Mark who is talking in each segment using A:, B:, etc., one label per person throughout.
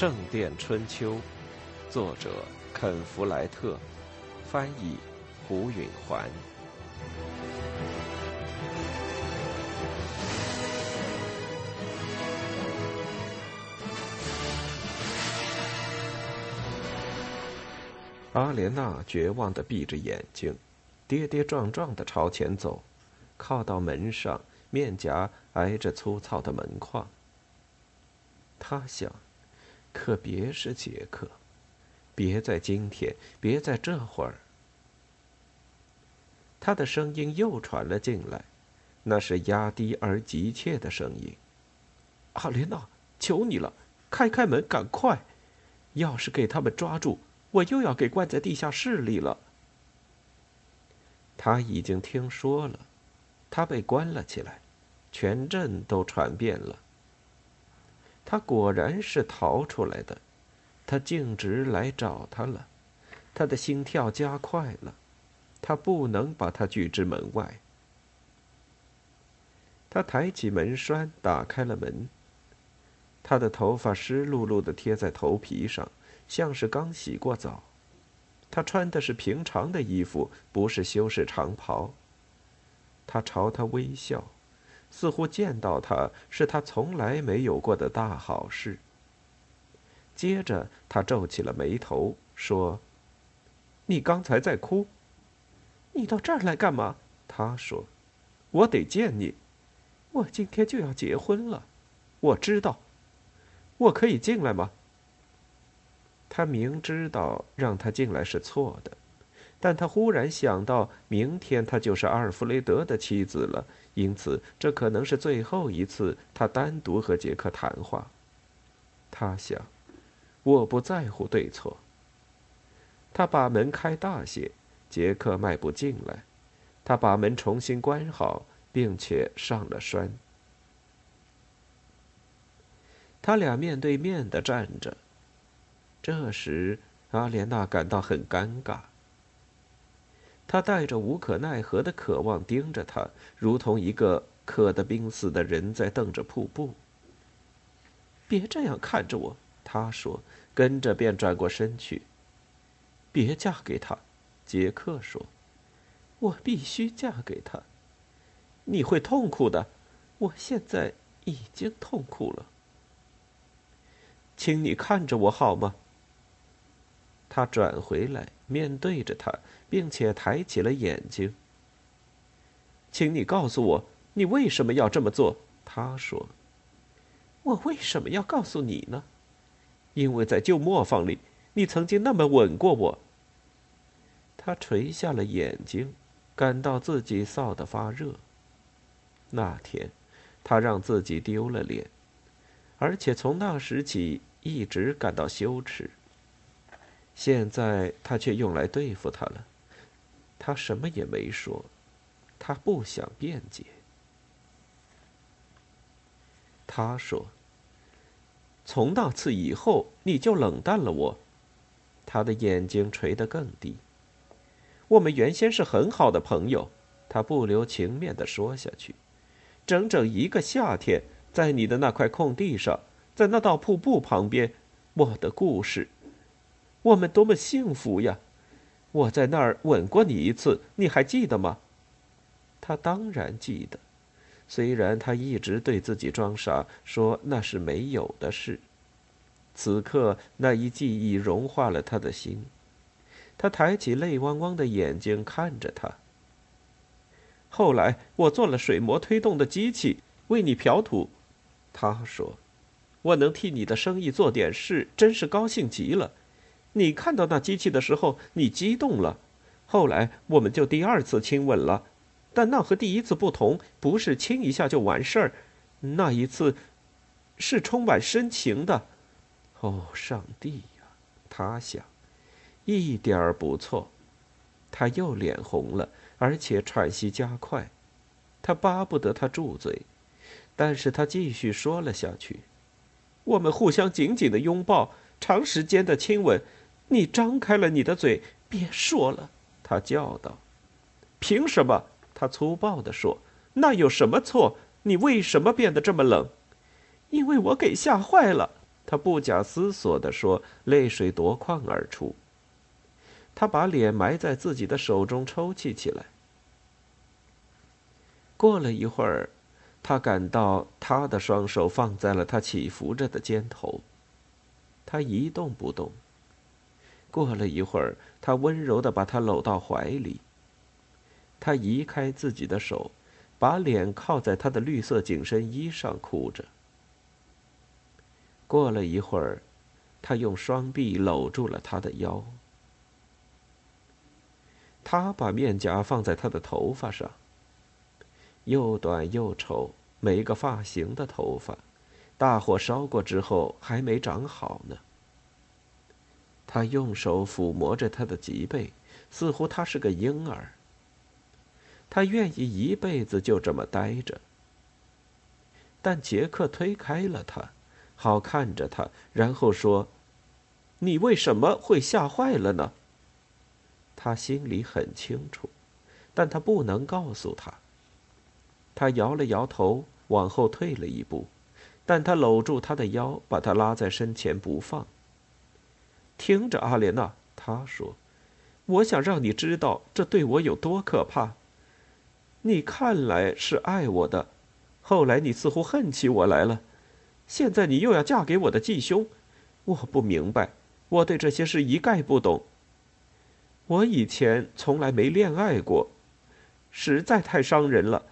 A: 圣殿春秋》，作者肯·弗莱特，翻译胡允环。阿莲娜绝望的闭着眼睛，跌跌撞撞的朝前走，靠到门上，面颊挨着粗糙的门框。他想，可别是杰克，别在今天，别在这会儿。他的声音又传了进来，那是压低而急切的声音：“阿莲娜，求你了，开开门，赶快！要是给他们抓住……”我又要给关在地下室里了。他已经听说了，他被关了起来，全镇都传遍了。他果然是逃出来的，他径直来找他了，他的心跳加快了，他不能把他拒之门外。他抬起门栓，打开了门。他的头发湿漉漉的贴在头皮上。像是刚洗过澡，他穿的是平常的衣服，不是修饰长袍。他朝他微笑，似乎见到他是他从来没有过的大好事。接着，他皱起了眉头，说：“你刚才在哭，你到这儿来干嘛？”他说：“我得见你，我今天就要结婚了，我知道，我可以进来吗？”他明知道让他进来是错的，但他忽然想到，明天他就是阿尔弗雷德的妻子了，因此这可能是最后一次他单独和杰克谈话。他想，我不在乎对错。他把门开大些，杰克迈步进来，他把门重新关好，并且上了栓。他俩面对面的站着。这时，阿莲娜感到很尴尬。他带着无可奈何的渴望盯着他，如同一个渴得濒死的人在瞪着瀑布。别这样看着我，他说，跟着便转过身去。别嫁给他，杰克说。我必须嫁给他。你会痛苦的，我现在已经痛苦了。请你看着我好吗？他转回来，面对着他，并且抬起了眼睛。请你告诉我，你为什么要这么做？他说：“我为什么要告诉你呢？因为在旧磨坊里，你曾经那么吻过我。”他垂下了眼睛，感到自己臊得发热。那天，他让自己丢了脸，而且从那时起一直感到羞耻。现在他却用来对付他了。他什么也没说，他不想辩解。他说：“从那次以后，你就冷淡了我。”他的眼睛垂得更低。我们原先是很好的朋友，他不留情面的说下去。整整一个夏天，在你的那块空地上，在那道瀑布旁边，我的故事。我们多么幸福呀！我在那儿吻过你一次，你还记得吗？他当然记得，虽然他一直对自己装傻，说那是没有的事。此刻，那一记忆融化了他的心。他抬起泪汪汪的眼睛看着他。后来，我做了水磨推动的机器，为你漂土。他说：“我能替你的生意做点事，真是高兴极了。”你看到那机器的时候，你激动了。后来我们就第二次亲吻了，但那和第一次不同，不是亲一下就完事儿，那一次是充满深情的。哦，上帝呀！他想，一点儿不错。他又脸红了，而且喘息加快。他巴不得他住嘴，但是他继续说了下去。我们互相紧紧的拥抱，长时间的亲吻。你张开了你的嘴，别说了！他叫道。“凭什么？”他粗暴地说。“那有什么错？你为什么变得这么冷？”“因为我给吓坏了。”他不假思索地说，泪水夺眶而出。他把脸埋在自己的手中，抽泣起来。过了一会儿，他感到他的双手放在了他起伏着的肩头。他一动不动。过了一会儿，他温柔地把她搂到怀里。他移开自己的手，把脸靠在他的绿色紧身衣上，哭着。过了一会儿，他用双臂搂住了他的腰。他把面颊放在他的头发上。又短又丑，没个发型的头发，大火烧过之后还没长好呢。他用手抚摸着他的脊背，似乎他是个婴儿。他愿意一辈子就这么待着。但杰克推开了他。好看着他，然后说：“你为什么会吓坏了呢？”他心里很清楚，但他不能告诉他。他摇了摇头，往后退了一步，但他搂住他的腰，把他拉在身前不放。听着，阿莲娜，他说：“我想让你知道这对我有多可怕。你看来是爱我的，后来你似乎恨起我来了。”现在你又要嫁给我的继兄，我不明白，我对这些事一概不懂。我以前从来没恋爱过，实在太伤人了，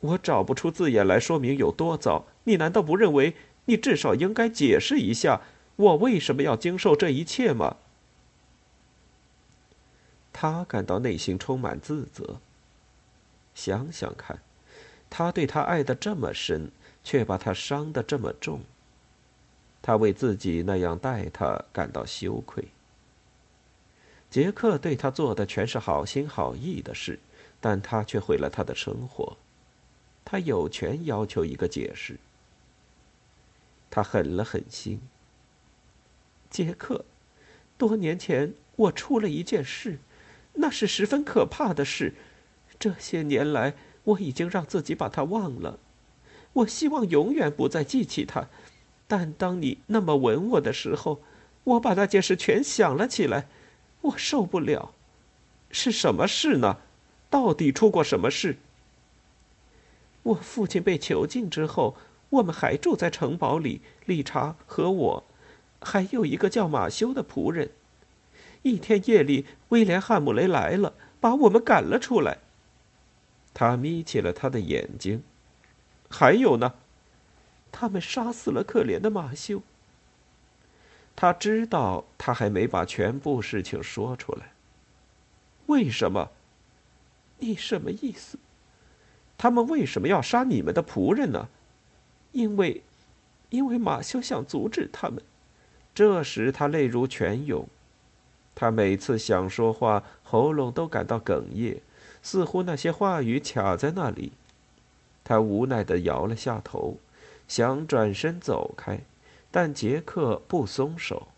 A: 我找不出字眼来说明有多糟。你难道不认为你至少应该解释一下我为什么要经受这一切吗？他感到内心充满自责。想想看，他对他爱的这么深。却把他伤得这么重。他为自己那样待他感到羞愧。杰克对他做的全是好心好意的事，但他却毁了他的生活。他有权要求一个解释。他狠了狠心。杰克，多年前我出了一件事，那是十分可怕的事。这些年来，我已经让自己把它忘了。我希望永远不再记起他，但当你那么吻我的时候，我把那件事全想了起来，我受不了。是什么事呢？到底出过什么事？我父亲被囚禁之后，我们还住在城堡里，理查和我，还有一个叫马修的仆人。一天夜里，威廉·汉姆雷来了，把我们赶了出来。他眯起了他的眼睛。还有呢，他们杀死了可怜的马修。他知道他还没把全部事情说出来。为什么？你什么意思？他们为什么要杀你们的仆人呢？因为，因为马修想阻止他们。这时他泪如泉涌。他每次想说话，喉咙都感到哽咽，似乎那些话语卡在那里。他无奈地摇了下头，想转身走开，但杰克不松手。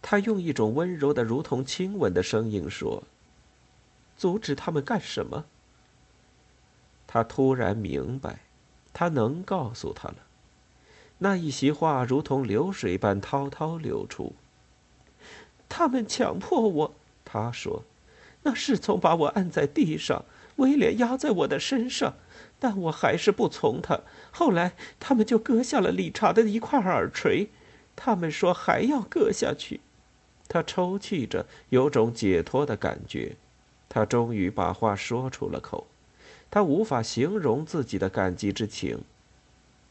A: 他用一种温柔的、如同亲吻的声音说：“阻止他们干什么？”他突然明白，他能告诉他了。那一席话如同流水般滔滔流出。他们强迫我，他说：“那侍从把我按在地上。”威廉压在我的身上，但我还是不从他。后来他们就割下了理查的一块耳垂，他们说还要割下去。他抽泣着，有种解脱的感觉。他终于把话说出了口。他无法形容自己的感激之情。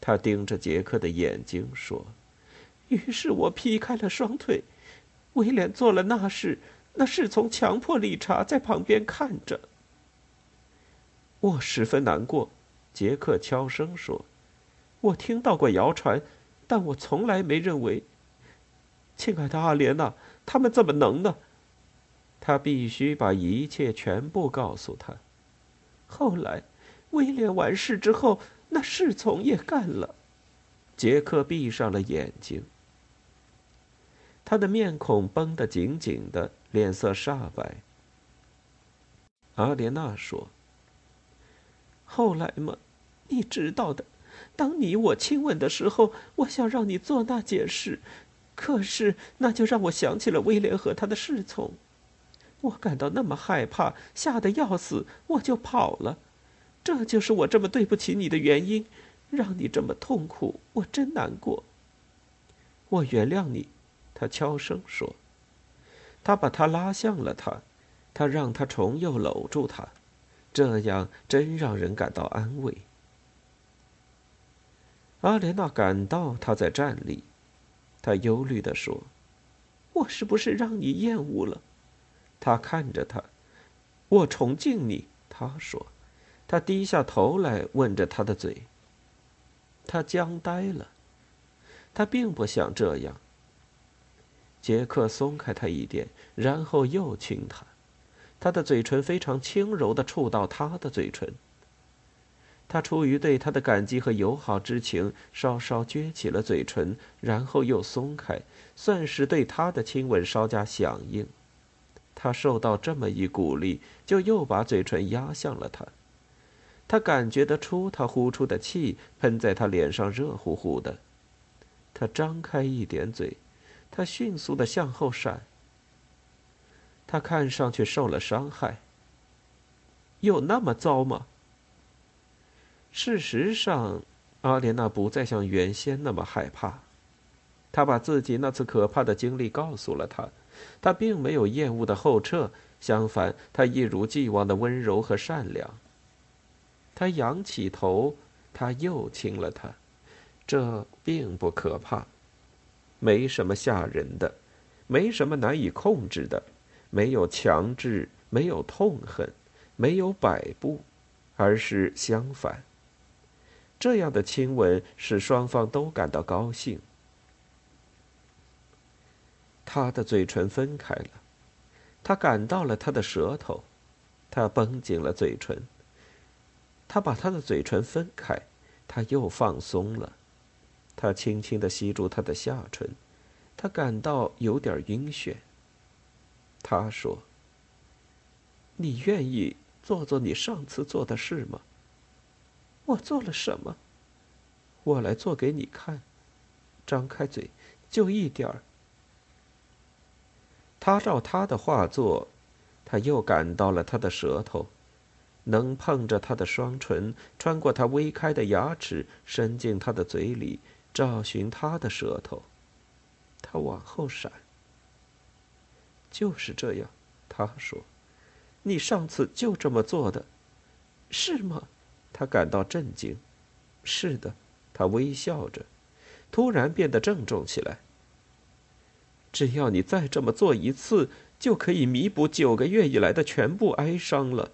A: 他盯着杰克的眼睛说：“于是我劈开了双腿。威廉做了那事，那是从强迫理查在旁边看着。”我十分难过，杰克悄声说：“我听到过谣传，但我从来没认为。亲爱的阿莲娜，他们怎么能呢？”他必须把一切全部告诉他。后来，威廉完事之后，那侍从也干了。杰克闭上了眼睛，他的面孔绷得紧紧的，脸色煞白。阿莲娜说。后来嘛，你知道的，当你我亲吻的时候，我想让你做那件事，可是那就让我想起了威廉和他的侍从。我感到那么害怕，吓得要死，我就跑了。这就是我这么对不起你的原因，让你这么痛苦，我真难过。我原谅你，他悄声说。他把他拉向了他，他让他重又搂住他，这样真让人感到安慰。阿莲娜感到他在站立，他忧虑地说：“我是不是让你厌恶了？”他看着他，我崇敬你。他说，他低下头来吻着他的嘴。他僵呆了，他并不想这样。杰克松开他一点，然后又亲他，他的嘴唇非常轻柔的触到他的嘴唇。他出于对他的感激和友好之情，稍稍撅起了嘴唇，然后又松开，算是对他的亲吻稍加响应。他受到这么一鼓励，就又把嘴唇压向了他。他感觉得出，他呼出的气喷在他脸上，热乎乎的。他张开一点嘴，他迅速的向后闪。他看上去受了伤害。有那么糟吗？事实上，阿莲娜不再像原先那么害怕。他把自己那次可怕的经历告诉了他。他并没有厌恶的后撤，相反，他一如既往的温柔和善良。他仰起头，他又亲了他，这并不可怕，没什么吓人的，没什么难以控制的，没有强制，没有痛恨，没有摆布，而是相反。这样的亲吻使双方都感到高兴。他的嘴唇分开了，他感到了他的舌头，他绷紧了嘴唇。他把他的嘴唇分开，他又放松了。他轻轻的吸住他的下唇，他感到有点晕眩。他说：“你愿意做做你上次做的事吗？”我做了什么？我来做给你看。张开嘴，就一点儿。他照他的画作，他又感到了他的舌头，能碰着他的双唇，穿过他微开的牙齿，伸进他的嘴里，找寻他的舌头。他往后闪。就是这样，他说：“你上次就这么做的，是吗？”他感到震惊。是的，他微笑着，突然变得郑重起来。只要你再这么做一次，就可以弥补九个月以来的全部哀伤了。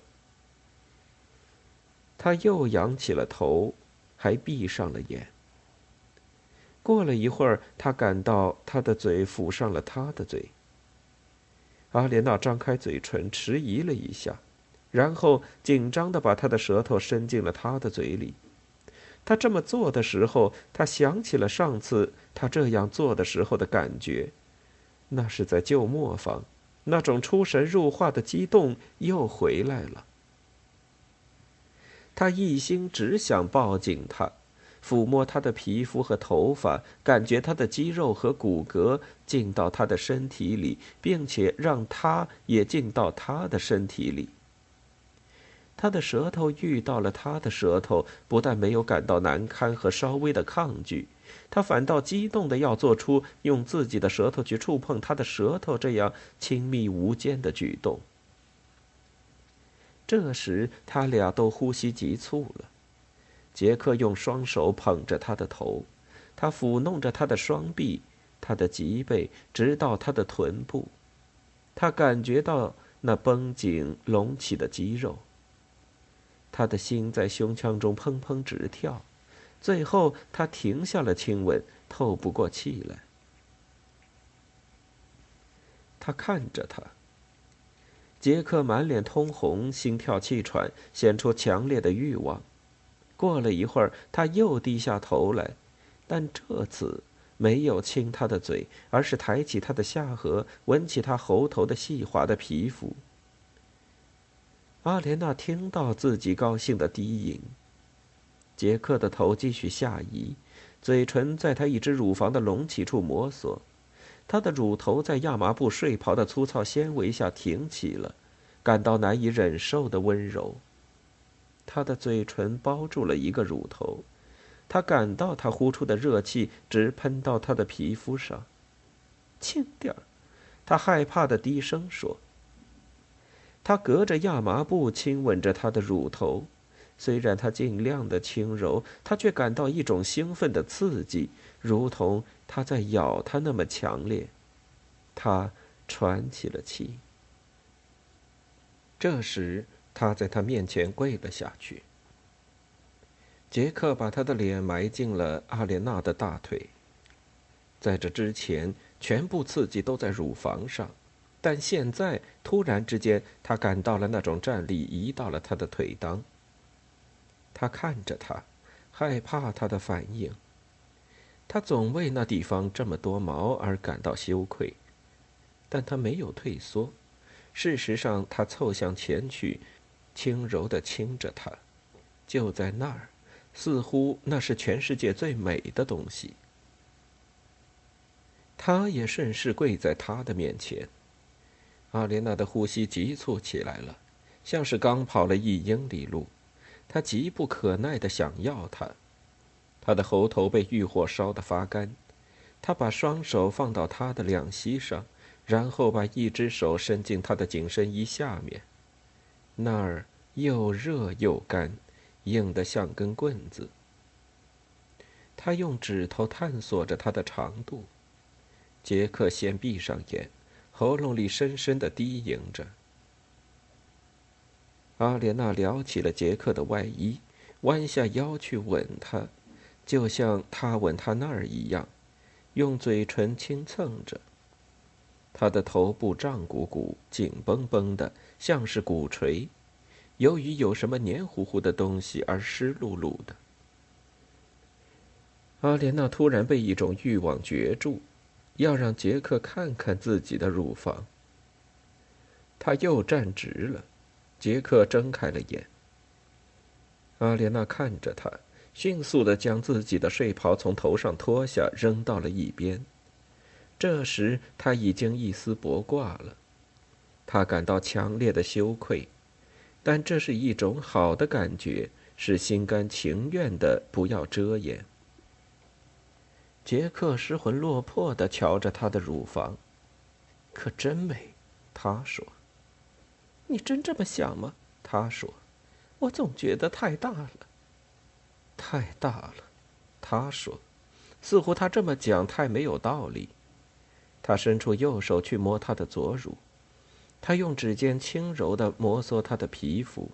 A: 他又仰起了头，还闭上了眼。过了一会儿，他感到他的嘴抚上了他的嘴。阿莲娜张开嘴唇，迟疑了一下，然后紧张的把他的舌头伸进了他的嘴里。他这么做的时候，他想起了上次他这样做的时候的感觉。那是在旧磨坊，那种出神入化的激动又回来了。他一心只想抱紧她，抚摸她的皮肤和头发，感觉她的肌肉和骨骼进到他的身体里，并且让他也进到他的身体里。他的舌头遇到了他的舌头，不但没有感到难堪和稍微的抗拒。他反倒激动的要做出用自己的舌头去触碰他的舌头这样亲密无间的举动。这时，他俩都呼吸急促了。杰克用双手捧着他的头，他抚弄着他的双臂、他的脊背，直到他的臀部。他感觉到那绷紧隆起的肌肉。他的心在胸腔中砰砰直跳。最后，他停下了亲吻，透不过气来。他看着他。杰克满脸通红，心跳气喘，显出强烈的欲望。过了一会儿，他又低下头来，但这次没有亲他的嘴，而是抬起他的下颌，闻起他喉头的细滑的皮肤。阿莲娜听到自己高兴的低吟。杰克的头继续下移，嘴唇在他一只乳房的隆起处摩挲，他的乳头在亚麻布睡袍的粗糙纤维下挺起了，感到难以忍受的温柔。他的嘴唇包住了一个乳头，他感到他呼出的热气直喷到他的皮肤上。轻点儿，他害怕的低声说。他隔着亚麻布亲吻着她的乳头，虽然他尽量的轻柔，他却感到一种兴奋的刺激，如同他在咬他那么强烈。他喘起了气。这时，他在他面前跪了下去。杰克把他的脸埋进了阿莲娜的大腿。在这之前，全部刺激都在乳房上。但现在突然之间，他感到了那种战力移到了他的腿裆。他看着他，害怕他的反应。他总为那地方这么多毛而感到羞愧，但他没有退缩。事实上，他凑向前去，轻柔地亲着他，就在那儿，似乎那是全世界最美的东西。他也顺势跪在他的面前。阿莲娜的呼吸急促起来了，像是刚跑了一英里路。她急不可耐地想要他他。的喉头被欲火烧得发干。他把双手放到他的两膝上，然后把一只手伸进他的紧身衣下面。那儿又热又干，硬得像根棍子。他用指头探索着他的长度。杰克先闭上眼。喉咙里深深的低吟着。阿莲娜撩起了杰克的外衣，弯下腰去吻他，就像他吻他那儿一样，用嘴唇轻蹭着。他的头部胀鼓鼓、紧绷绷的，像是鼓槌，由于有什么黏糊糊的东西而湿漉漉的。阿莲娜突然被一种欲望攫住。要让杰克看看自己的乳房。他又站直了，杰克睁开了眼。阿莲娜看着他，迅速的将自己的睡袍从头上脱下，扔到了一边。这时他已经一丝不挂了，他感到强烈的羞愧，但这是一种好的感觉，是心甘情愿的，不要遮掩。杰克失魂落魄的瞧着她的乳房，可真美，他说。你真这么想吗？他说。我总觉得太大了。太大了，他说。似乎他这么讲太没有道理。他伸出右手去摸她的左乳，他用指尖轻柔的摩挲她的皮肤，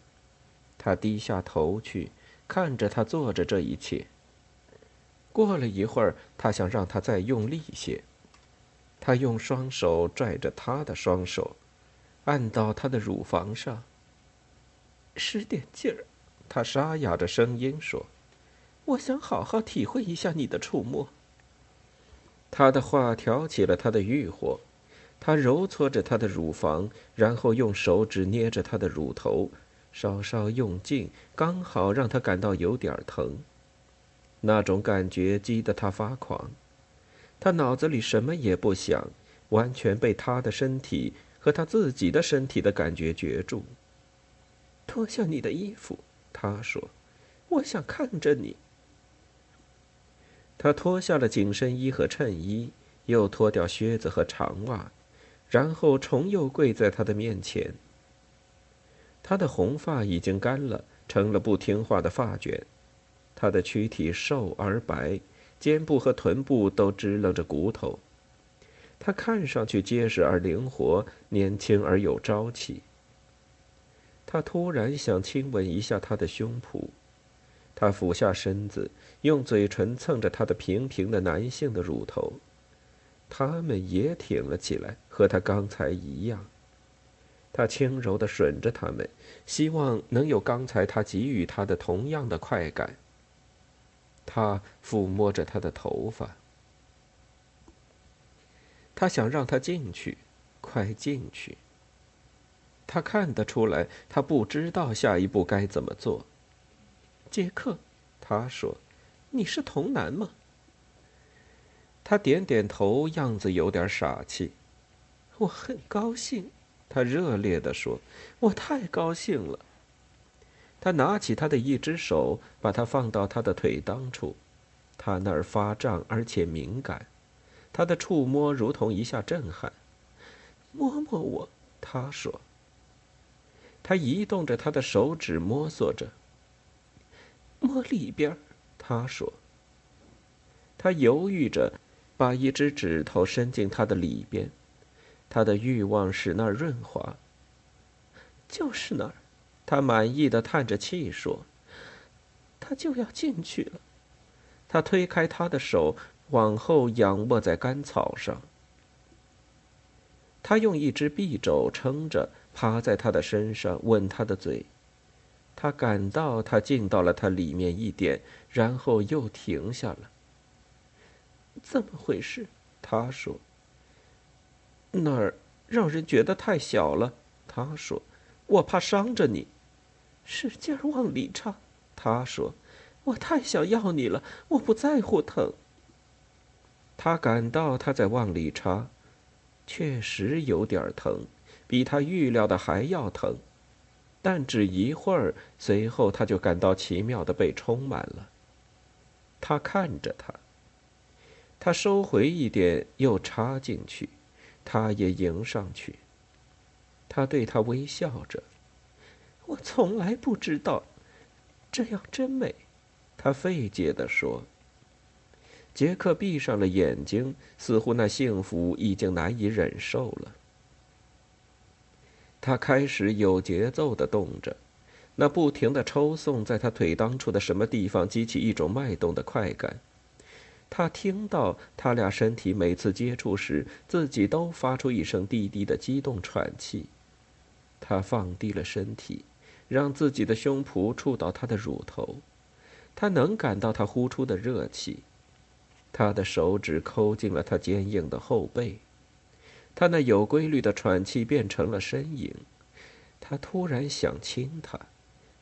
A: 他低下头去，看着她做着这一切。过了一会儿，他想让他再用力些。他用双手拽着他的双手，按到他的乳房上。使点劲儿，他沙哑着声音说：“我想好好体会一下你的触摸。”他的话挑起了他的欲火。他揉搓着他的乳房，然后用手指捏着他的乳头，稍稍用劲，刚好让他感到有点疼。那种感觉激得他发狂，他脑子里什么也不想，完全被他的身体和他自己的身体的感觉攫住。脱下你的衣服，他说：“我想看着你。”他脱下了紧身衣和衬衣，又脱掉靴子和长袜，然后重又跪在他的面前。他的红发已经干了，成了不听话的发卷。他的躯体瘦而白，肩部和臀部都支棱着骨头。他看上去结实而灵活，年轻而有朝气。他突然想亲吻一下他的胸脯，他俯下身子，用嘴唇蹭着他的平平的男性的乳头，他们也挺了起来，和他刚才一样。他轻柔地吮着他们，希望能有刚才他给予他的同样的快感。他抚摸着她的头发，他想让她进去，快进去。他看得出来，他不知道下一步该怎么做。杰克，他说：“你是童男吗？”他点点头，样子有点傻气。我很高兴，他热烈地说：“我太高兴了。”他拿起他的一只手，把它放到他的腿裆处，他那儿发胀而且敏感，他的触摸如同一下震撼。摸摸我，他说。他移动着他的手指，摸索着。摸里边，他说。他犹豫着，把一只指头伸进他的里边，他的欲望使那儿润滑。就是那儿。他满意的叹着气说：“他就要进去了。”他推开他的手，往后仰卧在干草上。他用一只臂肘撑着，趴在他的身上，吻他的嘴。他感到他进到了他里面一点，然后又停下了。怎么回事？他说：“那儿让人觉得太小了。”他说：“我怕伤着你。”使劲往里插，他说：“我太想要你了，我不在乎疼。”他感到他在往里插，确实有点疼，比他预料的还要疼，但只一会儿，随后他就感到奇妙的被充满了。他看着他，他收回一点，又插进去，他也迎上去。他对他微笑着。我从来不知道，这样真美，他费解地说。杰克闭上了眼睛，似乎那幸福已经难以忍受了。他开始有节奏地动着，那不停的抽送在他腿当处的什么地方激起一种脉动的快感。他听到他俩身体每次接触时，自己都发出一声低低的激动喘气。他放低了身体。让自己的胸脯触到他的乳头，他能感到他呼出的热气。他的手指抠进了他坚硬的后背，他那有规律的喘气变成了呻吟。他突然想亲她，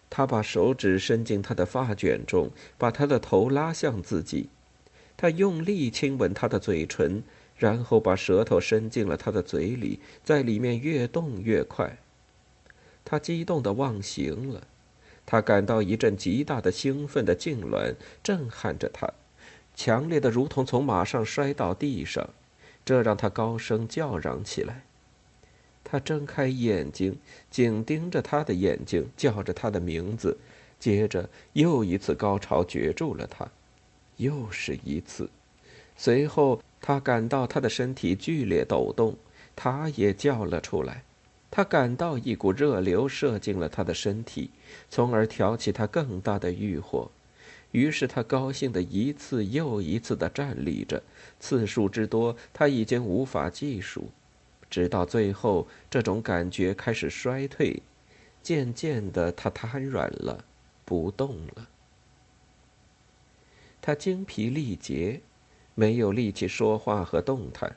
A: 他把手指伸进她的发卷中，把她的头拉向自己。他用力亲吻她的嘴唇，然后把舌头伸进了她的嘴里，在里面越动越快。他激动的忘形了，他感到一阵极大的兴奋的痉挛震撼着他，强烈的如同从马上摔到地上，这让他高声叫嚷起来。他睁开眼睛，紧盯着他的眼睛，叫着他的名字，接着又一次高潮攫住了他，又是一次，随后他感到他的身体剧烈抖动，他也叫了出来。他感到一股热流射进了他的身体，从而挑起他更大的欲火。于是他高兴的一次又一次的站立着，次数之多他已经无法计数。直到最后，这种感觉开始衰退，渐渐的他瘫软了，不动了。他精疲力竭，没有力气说话和动弹。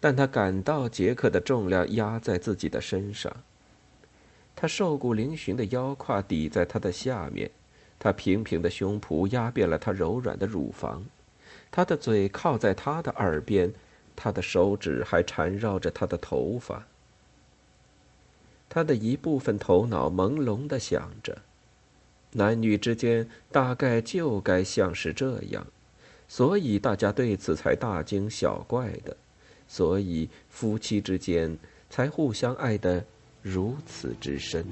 A: 但他感到杰克的重量压在自己的身上，他瘦骨嶙峋的腰胯抵在他的下面，他平平的胸脯压扁了他柔软的乳房，他的嘴靠在他的耳边，他的手指还缠绕着他的头发。他的一部分头脑朦胧的想着，男女之间大概就该像是这样，所以大家对此才大惊小怪的。所以，夫妻之间才互相爱得如此之深。